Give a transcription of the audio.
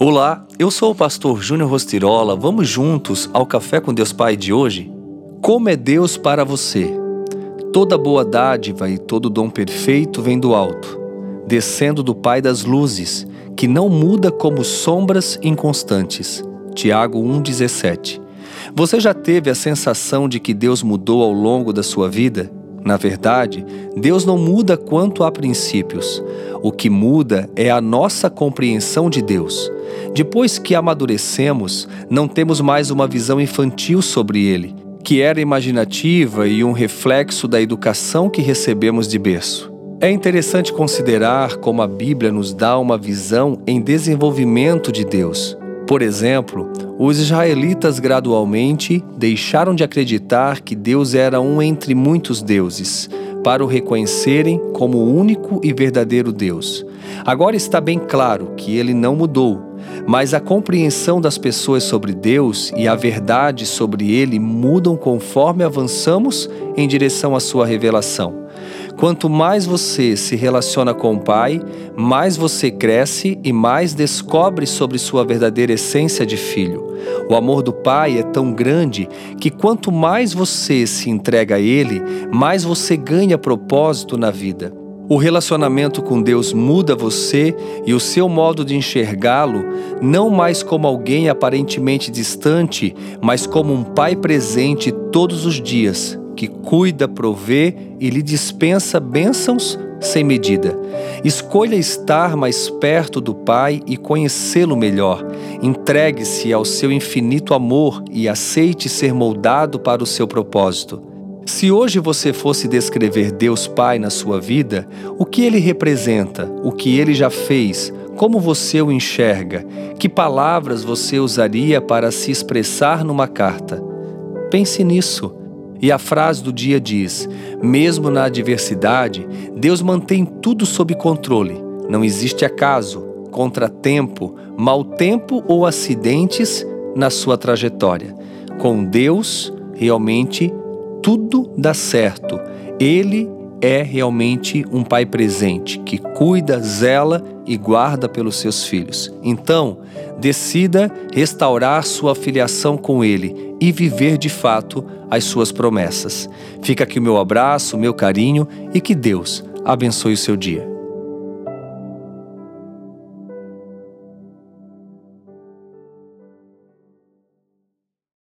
Olá, eu sou o pastor Júnior Rostirola. Vamos juntos ao Café com Deus Pai de hoje? Como é Deus para você? Toda boa dádiva e todo dom perfeito vem do alto, descendo do Pai das luzes, que não muda como sombras inconstantes. Tiago 1,17. Você já teve a sensação de que Deus mudou ao longo da sua vida? Na verdade, Deus não muda quanto a princípios. O que muda é a nossa compreensão de Deus. Depois que amadurecemos, não temos mais uma visão infantil sobre ele, que era imaginativa e um reflexo da educação que recebemos de berço. É interessante considerar como a Bíblia nos dá uma visão em desenvolvimento de Deus. Por exemplo, os israelitas gradualmente deixaram de acreditar que Deus era um entre muitos deuses, para o reconhecerem como o único e verdadeiro Deus. Agora está bem claro que ele não mudou, mas a compreensão das pessoas sobre Deus e a verdade sobre ele mudam conforme avançamos em direção à sua revelação. Quanto mais você se relaciona com o Pai, mais você cresce e mais descobre sobre sua verdadeira essência de filho. O amor do Pai é tão grande que quanto mais você se entrega a Ele, mais você ganha propósito na vida. O relacionamento com Deus muda você e o seu modo de enxergá-lo, não mais como alguém aparentemente distante, mas como um pai presente todos os dias, que cuida, provê e lhe dispensa bênçãos sem medida. Escolha estar mais perto do Pai e conhecê-lo melhor. Entregue-se ao seu infinito amor e aceite ser moldado para o seu propósito. Se hoje você fosse descrever Deus Pai na sua vida, o que ele representa, o que ele já fez, como você o enxerga, que palavras você usaria para se expressar numa carta? Pense nisso. E a frase do dia diz: mesmo na adversidade, Deus mantém tudo sob controle. Não existe acaso, contratempo, mau tempo ou acidentes na sua trajetória. Com Deus, realmente tudo dá certo. Ele é realmente um pai presente que cuida, zela e guarda pelos seus filhos. Então, decida restaurar sua filiação com ele e viver de fato as suas promessas. Fica aqui o meu abraço, meu carinho e que Deus abençoe o seu dia.